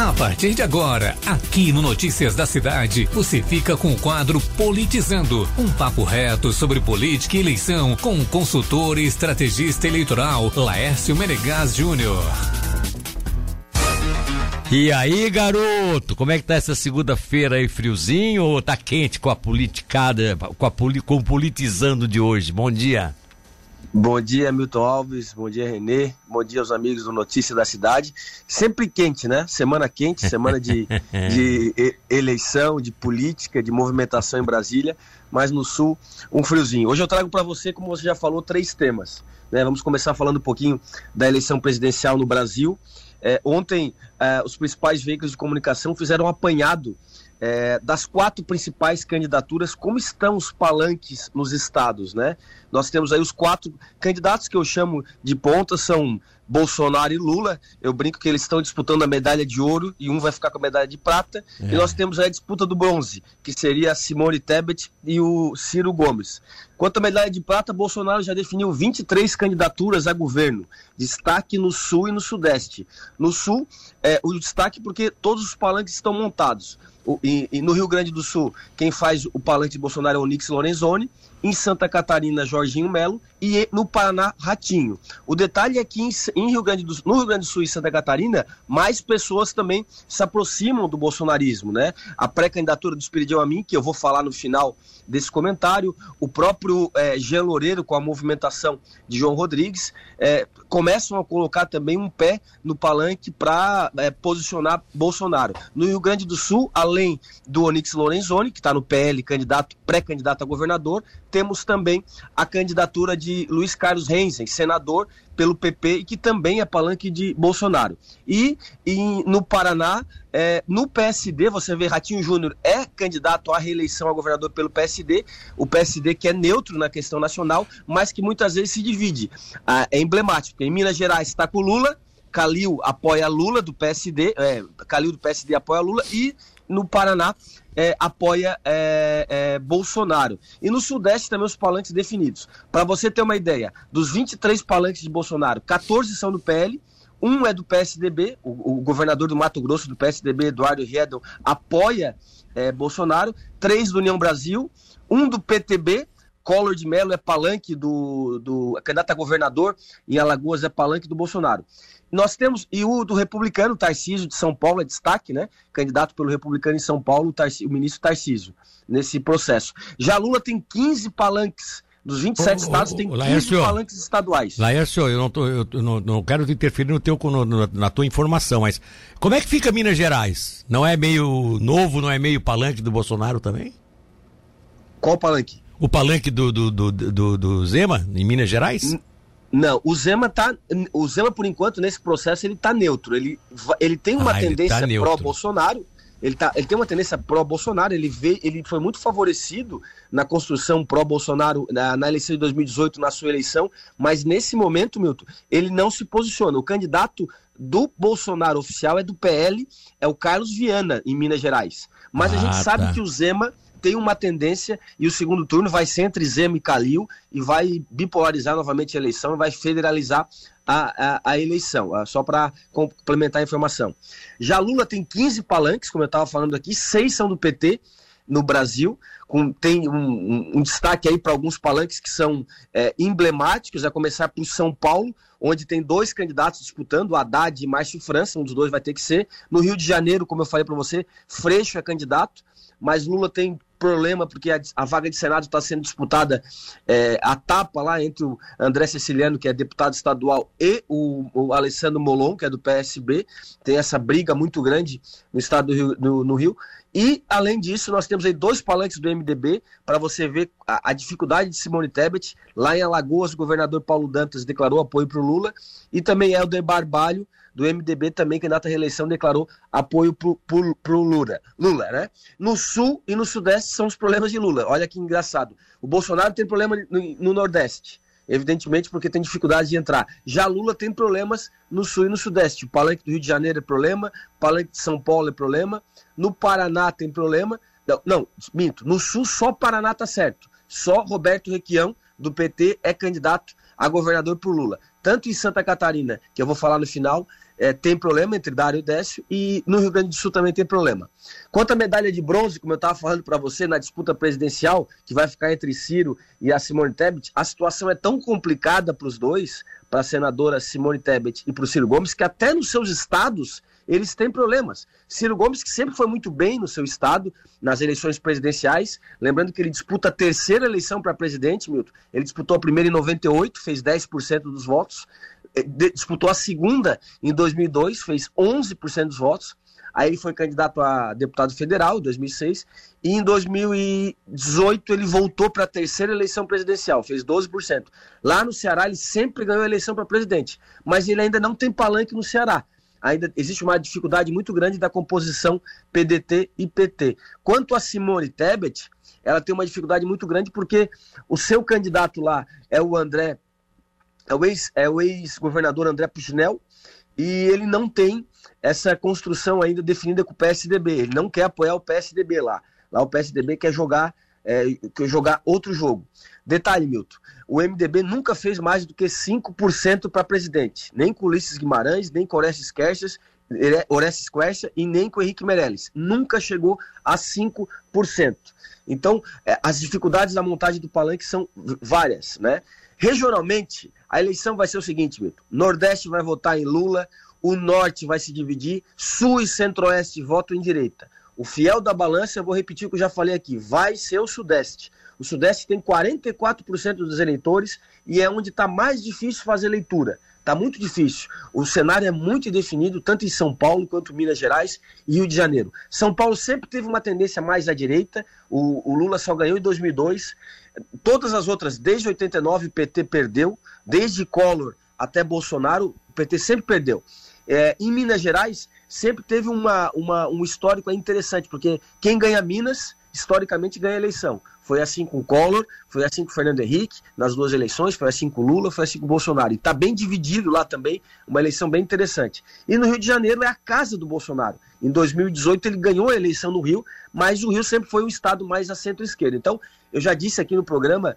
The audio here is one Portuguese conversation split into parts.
A partir de agora, aqui no Notícias da Cidade, você fica com o quadro Politizando, um papo reto sobre política e eleição com o consultor e estrategista eleitoral Laércio Menegas Júnior. E aí, garoto, como é que tá essa segunda-feira aí, friozinho ou tá quente com a politicada, com, a, com o politizando de hoje? Bom dia. Bom dia, Milton Alves. Bom dia, Renê. Bom dia aos amigos do Notícia da Cidade. Sempre quente, né? Semana quente, semana de, de eleição, de política, de movimentação em Brasília, mas no Sul, um friozinho. Hoje eu trago para você, como você já falou, três temas. Né? Vamos começar falando um pouquinho da eleição presidencial no Brasil. É, ontem, é, os principais veículos de comunicação fizeram um apanhado é, das quatro principais candidaturas, como estão os palanques nos estados, né? Nós temos aí os quatro candidatos que eu chamo de ponta, são Bolsonaro e Lula. Eu brinco que eles estão disputando a medalha de ouro e um vai ficar com a medalha de prata. É. E nós temos aí a disputa do bronze, que seria a Simone Tebet e o Ciro Gomes. Quanto à medalha de prata, Bolsonaro já definiu 23 candidaturas a governo. Destaque no Sul e no Sudeste. No Sul, é, o destaque porque todos os palanques estão montados. E, e, no Rio Grande do Sul, quem faz o palanque de Bolsonaro é o Nix Lorenzoni em Santa Catarina, Jorginho Melo, e no Paraná, Ratinho. O detalhe é que em Rio Grande do, no Rio Grande do Sul e Santa Catarina, mais pessoas também se aproximam do bolsonarismo, né? A pré-candidatura do Espiridião a que eu vou falar no final desse comentário, o próprio é, Jean Loureiro, com a movimentação de João Rodrigues, é, começam a colocar também um pé no palanque para é, posicionar Bolsonaro. No Rio Grande do Sul, além do Onix Lorenzoni, que está no PL, candidato, pré-candidato a governador, temos também a candidatura de Luiz Carlos Renzen, senador pelo PP e que também é palanque de Bolsonaro. E, e no Paraná, é, no PSD, você vê Ratinho Júnior é candidato à reeleição a governador pelo PSD, o PSD que é neutro na questão nacional, mas que muitas vezes se divide. Ah, é emblemático. Em Minas Gerais está com Lula, Calil apoia Lula do PSD, é, Calil do PSD apoia Lula e no Paraná é, apoia é, é, Bolsonaro. E no Sudeste também os palanques definidos. Para você ter uma ideia, dos 23 palanques de Bolsonaro, 14 são do PL, um é do PSDB, o, o governador do Mato Grosso do PSDB, Eduardo Riedel, apoia é, Bolsonaro, três do União Brasil, um do PTB, Collor de Mello é palanque do, do candidato a governador em Alagoas é palanque do Bolsonaro. Nós temos, e o do republicano, Tarcísio de São Paulo, é destaque, né? Candidato pelo republicano em São Paulo, o, o ministro Tarcísio, nesse processo. Já Lula tem 15 palanques. Dos 27 ô, estados, ô, tem 15 Laércio, palanques estaduais. Laércio, eu, não, tô, eu não, não quero te interferir no teu, no, na tua informação, mas como é que fica Minas Gerais? Não é meio novo, não é meio palanque do Bolsonaro também? Qual palanque? O palanque do, do, do, do, do Zema, em Minas Gerais? N não, o Zema tá. O Zema, por enquanto, nesse processo, ele tá neutro. Ele, ele tem uma ah, tá tendência tá pró-Bolsonaro. Ele, tá, ele tem uma tendência pró-Bolsonaro, ele, vê, ele foi muito favorecido na construção pró-Bolsonaro na, na, eleição de 2018, na sua eleição, mas nesse momento, Milton, ele não se posiciona. O candidato do Bolsonaro oficial é do PL, é o Carlos Viana, em Minas Gerais. Mas ah, a gente tá. sabe que o Zema tem uma tendência e o segundo turno vai ser entre Zema e Calil e vai bipolarizar novamente a eleição, vai federalizar a, a, a eleição, ah, só para complementar a informação. Já Lula tem 15 palanques, como eu estava falando aqui, seis são do PT no Brasil, com, tem um, um, um destaque aí para alguns palanques que são é, emblemáticos, a começar por São Paulo, onde tem dois candidatos disputando, Haddad e Márcio França, um dos dois vai ter que ser. No Rio de Janeiro, como eu falei para você, Freixo é candidato, mas Lula tem problema porque a, a vaga de Senado está sendo disputada é, a tapa lá entre o André Ceciliano, que é deputado estadual, e o, o, Alessandro Molon, que é do PSB. Tem essa briga muito grande no estado do Rio. No, no Rio. E, além disso, nós temos aí dois palanques do MDB para você ver a, a, dificuldade de Simone Tebet. Lá em Alagoas, o governador Paulo Dantas declarou apoio para o Lula. E também Helder Barbalho, do MDB também, candidato à reeleição, declarou apoio para o Lula. Lula, né? No Sul e no Sudeste são os problemas de Lula. Olha que engraçado. O Bolsonaro tem problema no, no Nordeste, evidentemente porque tem dificuldade de entrar. Já Lula tem problemas no Sul e no Sudeste. O Palanque do Rio de Janeiro é problema, o Palanque de São Paulo é problema, no Paraná tem problema. Não, não minto. No Sul só Paraná tá certo. Só Roberto Requião, do PT, é candidato a governador por Lula. Tanto em Santa Catarina, que eu vou falar no final, é, tem problema entre Dário e Décio, e no Rio Grande do Sul também tem problema. Quanto à medalha de bronze, como eu estava falando para você, na disputa presidencial, que vai ficar entre Ciro e a Simone Tebet, a situação é tão complicada para os dois, para a senadora Simone Tebet e para o Ciro Gomes, que até nos seus estados eles têm problemas. Ciro Gomes, que sempre foi muito bem no seu estado, nas eleições presidenciais, lembrando que ele disputa a terceira eleição para presidente, Milton. Ele disputou a primeira em 98, fez 10% dos votos disputou a segunda em 2002, fez 11% dos votos. Aí ele foi candidato a deputado federal em 2006 e em 2018 ele voltou para a terceira eleição presidencial, fez 12%. Lá no Ceará ele sempre ganhou a eleição para presidente, mas ele ainda não tem palanque no Ceará. Ainda existe uma dificuldade muito grande da composição PDT e PT. Quanto a Simone Tebet, ela tem uma dificuldade muito grande porque o seu candidato lá é o André é o ex-governador é ex André Puchinel, e ele não tem essa construção ainda definida com o PSDB. Ele não quer apoiar o PSDB lá. Lá o PSDB quer jogar, é, quer jogar outro jogo. Detalhe, Milton: o MDB nunca fez mais do que 5% para presidente. Nem com Ulisses Guimarães, nem com Orestes Quercias, Orestes Quercia e nem com o Henrique Meirelles. Nunca chegou a 5%. Então, é, as dificuldades da montagem do palanque são várias, né? Regionalmente, a eleição vai ser o seguinte, Milton. Nordeste vai votar em Lula, o Norte vai se dividir, Sul e Centro-Oeste votam em direita. O fiel da balança, eu vou repetir o que eu já falei aqui, vai ser o Sudeste. O Sudeste tem 44% dos eleitores e é onde está mais difícil fazer leitura. Está muito difícil. O cenário é muito indefinido, tanto em São Paulo quanto Minas Gerais e Rio de Janeiro. São Paulo sempre teve uma tendência mais à direita. O, o Lula só ganhou em 2002. Todas as outras, desde 89, o PT perdeu. Desde Collor até Bolsonaro, o PT sempre perdeu. É, em Minas Gerais, sempre teve uma, uma, um histórico interessante, porque quem ganha Minas, historicamente, ganha eleição. Foi assim com Collor, foi assim com Fernando Henrique nas duas eleições, foi assim com Lula, foi assim com Bolsonaro. E está bem dividido lá também, uma eleição bem interessante. E no Rio de Janeiro é a casa do Bolsonaro. Em 2018 ele ganhou a eleição no Rio, mas o Rio sempre foi um estado mais a centro-esquerda. Então, eu já disse aqui no programa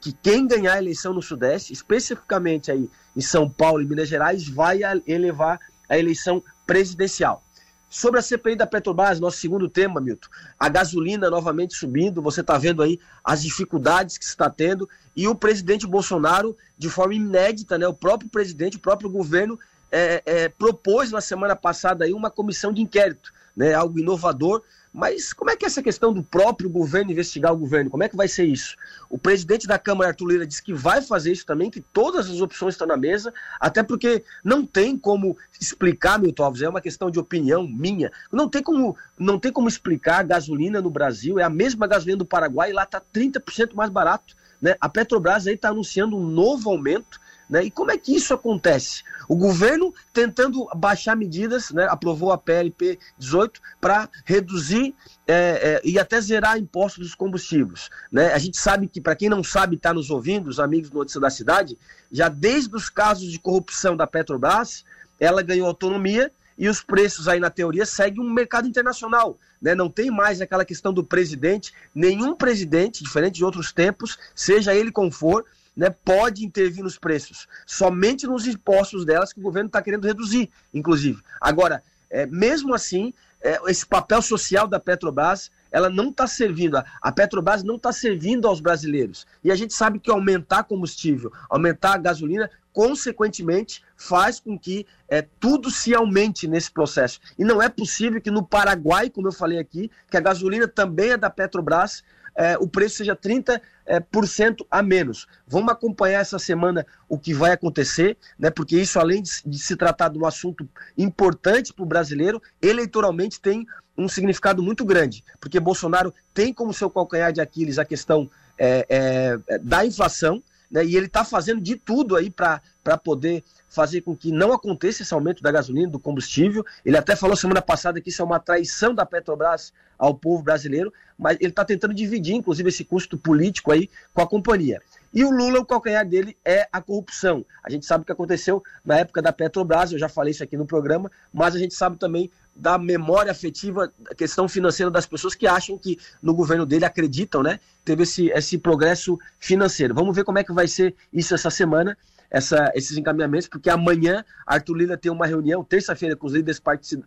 que quem ganhar a eleição no Sudeste, especificamente aí em São Paulo e Minas Gerais, vai elevar a eleição presidencial. Sobre a CPI da Petrobras, nosso segundo tema, Milton. A gasolina novamente subindo, você está vendo aí as dificuldades que se está tendo, e o presidente Bolsonaro, de forma inédita, né, o próprio presidente, o próprio governo, é, é, propôs na semana passada aí uma comissão de inquérito, né, algo inovador, mas como é que é essa questão do próprio governo investigar o governo? Como é que vai ser isso? O presidente da Câmara, Arthur Lira, disse que vai fazer isso também, que todas as opções estão na mesa, até porque não tem como explicar, Milton Alves, é uma questão de opinião minha, não tem como, não tem como explicar a gasolina no Brasil, é a mesma gasolina do Paraguai, e lá está 30% mais barato. Né? A Petrobras aí está anunciando um novo aumento né? E como é que isso acontece? O governo tentando baixar medidas, né, aprovou a PLP 18 para reduzir é, é, e até zerar impostos dos combustíveis. Né? A gente sabe que, para quem não sabe, está nos ouvindo, os amigos do Notícia da Cidade, já desde os casos de corrupção da Petrobras, ela ganhou autonomia e os preços aí na teoria seguem um mercado internacional. Né? Não tem mais aquela questão do presidente, nenhum presidente, diferente de outros tempos, seja ele como for, né, pode intervir nos preços, somente nos impostos delas que o governo está querendo reduzir, inclusive. Agora, é, mesmo assim, é, esse papel social da Petrobras, ela não está servindo, a Petrobras não está servindo aos brasileiros. E a gente sabe que aumentar combustível, aumentar a gasolina, consequentemente, faz com que é, tudo se aumente nesse processo. E não é possível que no Paraguai, como eu falei aqui, que a gasolina também é da Petrobras, é, o preço seja 30% é, por cento a menos. Vamos acompanhar essa semana o que vai acontecer, né, porque isso, além de, de se tratar de um assunto importante para o brasileiro, eleitoralmente tem um significado muito grande, porque Bolsonaro tem como seu calcanhar de Aquiles a questão é, da inflação, né, e ele está fazendo de tudo aí para poder fazer com que não aconteça esse aumento da gasolina, do combustível. Ele até falou semana passada que isso é uma traição da Petrobras ao povo brasileiro, mas ele está tentando dividir, inclusive, esse custo político aí com a companhia. E o Lula, o calcanhar dele é a corrupção. A gente sabe o que aconteceu na época da Petrobras, eu já falei isso aqui no programa, mas a gente sabe também da memória afetiva, da questão financeira das pessoas que acham que no governo dele acreditam, né? Teve esse, esse progresso financeiro. Vamos ver como é que vai ser isso essa semana. essa, esses encaminhamentos, porque amanhã Arthur Lira tem uma reunião, terça-feira, com os líderes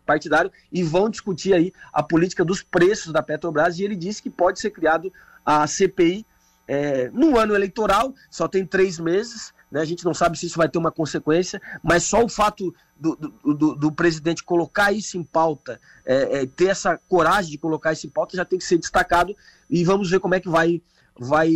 partidários e vão discutir aí a política dos preços da Petrobras e ele disse que pode ser criado a CPI é, no ano eleitoral, só tem três meses, né, a gente não sabe se isso vai ter uma consequência, mas só o fato do, do, do, do presidente colocar isso em pauta, é, é, ter essa coragem de colocar isso em pauta, já tem que ser destacado e vamos ver como é que vai, vai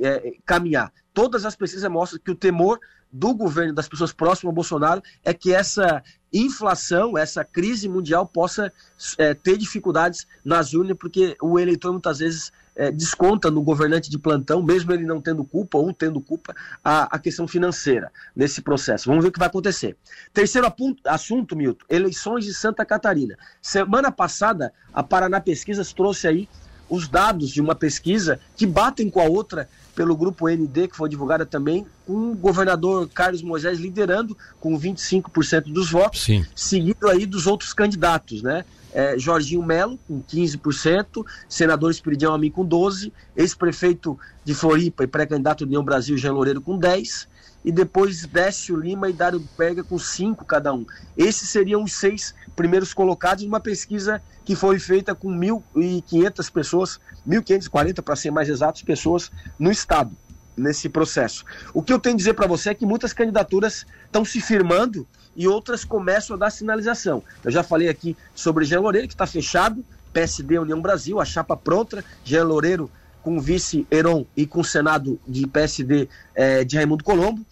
é, caminhar. Todas as pesquisas mostram que o temor do governo, das pessoas próximas ao Bolsonaro, é que essa inflação, essa crise mundial possa é, ter dificuldades nas urnas, porque o eleitor muitas vezes é, desconta no governante de plantão, mesmo ele não tendo culpa ou tendo culpa, a, a questão financeira nesse processo. Vamos ver o que vai acontecer. Terceiro assunto, Milton, eleições de Santa Catarina. Semana passada, a Paraná Pesquisas trouxe aí os dados de uma pesquisa que batem com a outra pelo grupo ND, que foi divulgada também, com o governador Carlos Moisés liderando com 25% dos votos, Sim. seguido aí dos outros candidatos, né? É, Jorginho Melo, com 15%, senador Espiridião Amin com 12%, ex-prefeito de Floripa e pré-candidato União Brasil, Jean Loureiro, com 10%, e depois Décio Lima e Dário Pega com 5 cada um. Esses seriam os seis primeiros colocados numa pesquisa que foi feita com 1.500 pessoas, 1.540 para ser mais exatos, pessoas no estado nesse processo. O que eu tenho a dizer para você é que muitas candidaturas estão se firmando e outras começam a dar sinalização. Eu já falei aqui sobre Jean Loureiro, que está fechado, PSD União Brasil, a chapa pronta, Jean Loureiro com o vice Heron e com o Senado de PSD é, de Raimundo Colombo.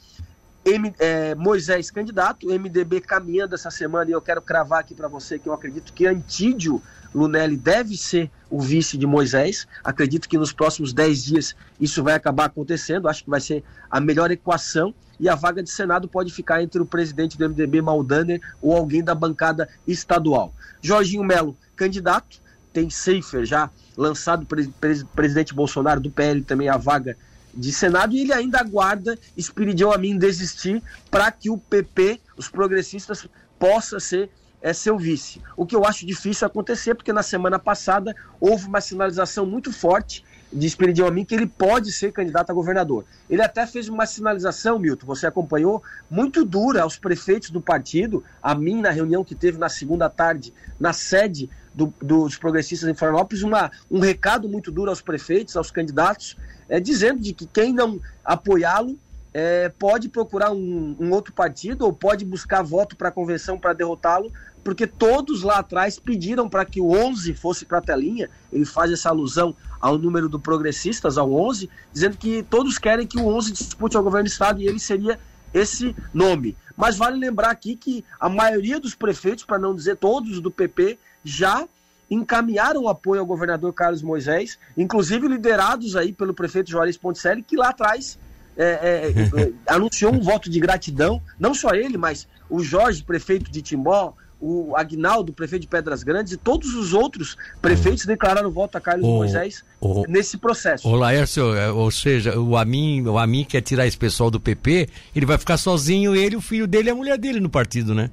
M, é, Moisés candidato, MDB caminhando essa semana, e eu quero cravar aqui para você que eu acredito que Antídio Lunelli deve ser o vice de Moisés. Acredito que nos próximos 10 dias isso vai acabar acontecendo. Acho que vai ser a melhor equação. E a vaga de Senado pode ficar entre o presidente do MDB, Maldaner, ou alguém da bancada estadual. Jorginho Melo, candidato, tem Seifer já lançado pelo presidente Bolsonaro do PL também a vaga de Senado e ele ainda aguarda Espiridião Amin desistir para que o PP, os progressistas, possa ser é, seu vice. O que eu acho difícil acontecer, porque na semana passada houve uma sinalização muito forte de Espiridião Amin que ele pode ser candidato a governador. Ele até fez uma sinalização, Milton, você acompanhou, muito dura aos prefeitos do partido, a mim na reunião que teve na segunda tarde, na sede do, dos progressistas em Florianópolis, uma, um recado muito duro aos prefeitos, aos candidatos, é, dizendo de que quem não apoiá-lo é, pode procurar um, um, outro partido ou pode buscar voto para a convenção para derrotá-lo, porque todos lá atrás pediram para que o 11 fosse para a telinha. Ele faz essa alusão ao número do progressistas, ao 11, dizendo que todos querem que o 11 dispute ao governo do estado e ele seria esse nome. Mas vale lembrar aqui que a maioria dos prefeitos, para não dizer todos do PP, já encaminharam apoio ao governador Carlos Moisés, inclusive liderados aí pelo prefeito Juarez Ponticelli, que lá atrás é, é, é, anunciou um voto de gratidão, não só ele, mas o Jorge, prefeito de Timbó, o Agnaldo, prefeito de Pedras Grandes, e todos os outros prefeitos declararam voto a Carlos o, Moisés o, nesse processo. O Laércio, é, ou seja, o Amin, o Amin quer tirar esse pessoal do PP, ele vai ficar sozinho, ele, o filho dele e a mulher dele no partido, né?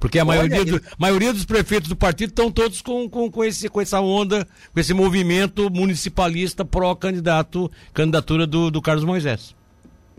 Porque a maioria, Olha, do, maioria dos prefeitos do partido estão todos com, com, com, esse, com essa onda, com esse movimento municipalista pró-candidato, candidatura do, do Carlos Moisés.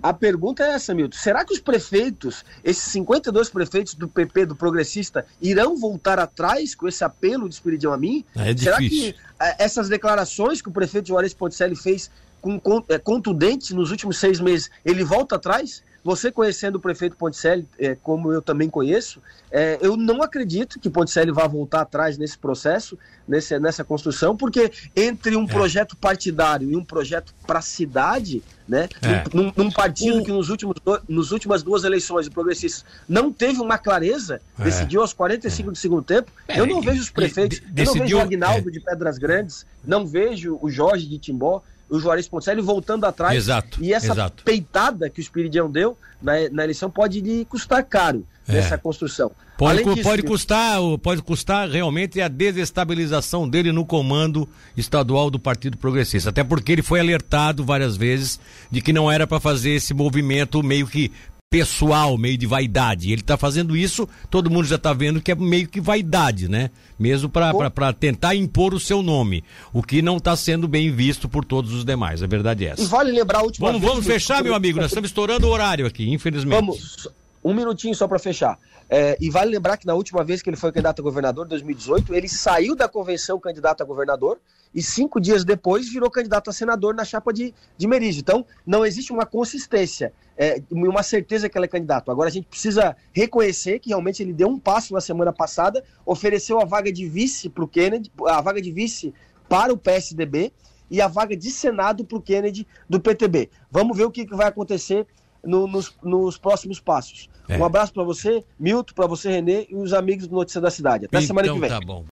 A pergunta é essa, Milton. Será que os prefeitos, esses 52 prefeitos do PP, do Progressista, irão voltar atrás com esse apelo de Espiridião a mim? É Será que é, essas declarações que o prefeito Juarez Ponticelli fez com, com, é, contundentes nos últimos seis meses, ele volta atrás? Você conhecendo o prefeito Ponticelli, é, como eu também conheço, é, eu não acredito que Ponticelli vá voltar atrás nesse processo, nesse, nessa construção, porque entre um é. projeto partidário e um projeto para a cidade, né, é. num, num, partido o... que nos últimos nos últimas duas eleições, o progressistas não teve uma clareza, é. decidiu aos 45 do segundo tempo, eu não vejo os prefeitos, de, eu não vejo o Agnaldo de Pedras Grandes, não vejo o Jorge de Timbó, o Juarez Ponticelli voltando atrás. Exato. E essa exato. peitada que o Espiridião deu na, na eleição pode lhe custar caro é. nessa construção. Pode, disso, pode custar, pode custar realmente a desestabilização dele no comando estadual do Partido Progressista, até porque ele foi alertado várias vezes de que não era para fazer esse movimento meio que pessoal, meio de vaidade. Ele está fazendo isso, todo mundo já está vendo que é meio que vaidade, né? Mesmo para tentar impor o seu nome, o que não está sendo bem visto por todos os demais. A verdade é essa. E vale lembrar a última Vamos, vez vamos fechar, meu amigo. Nós estamos estourando o horário aqui, infelizmente. Vamos, um minutinho só para fechar. É, e vale lembrar que na última vez que ele foi candidato a governador, em 2018, ele saiu da convenção candidato a governador e cinco dias depois virou candidato a senador na chapa de, de Merígio. Então, não existe uma consistência é, uma certeza que ele é candidato. Agora, a gente precisa reconhecer que realmente ele deu um passo na semana passada, ofereceu a vaga de vice para o Kennedy, a vaga de vice para o PSDB e a vaga de Senado para o Kennedy do PTB. Vamos ver o que, que vai acontecer no- nos, nos próximos passos. É. Um abraço para você, Milton, para você, Renê, e os amigos do Notícia da Cidade. Até semana que Então vem. tá bom.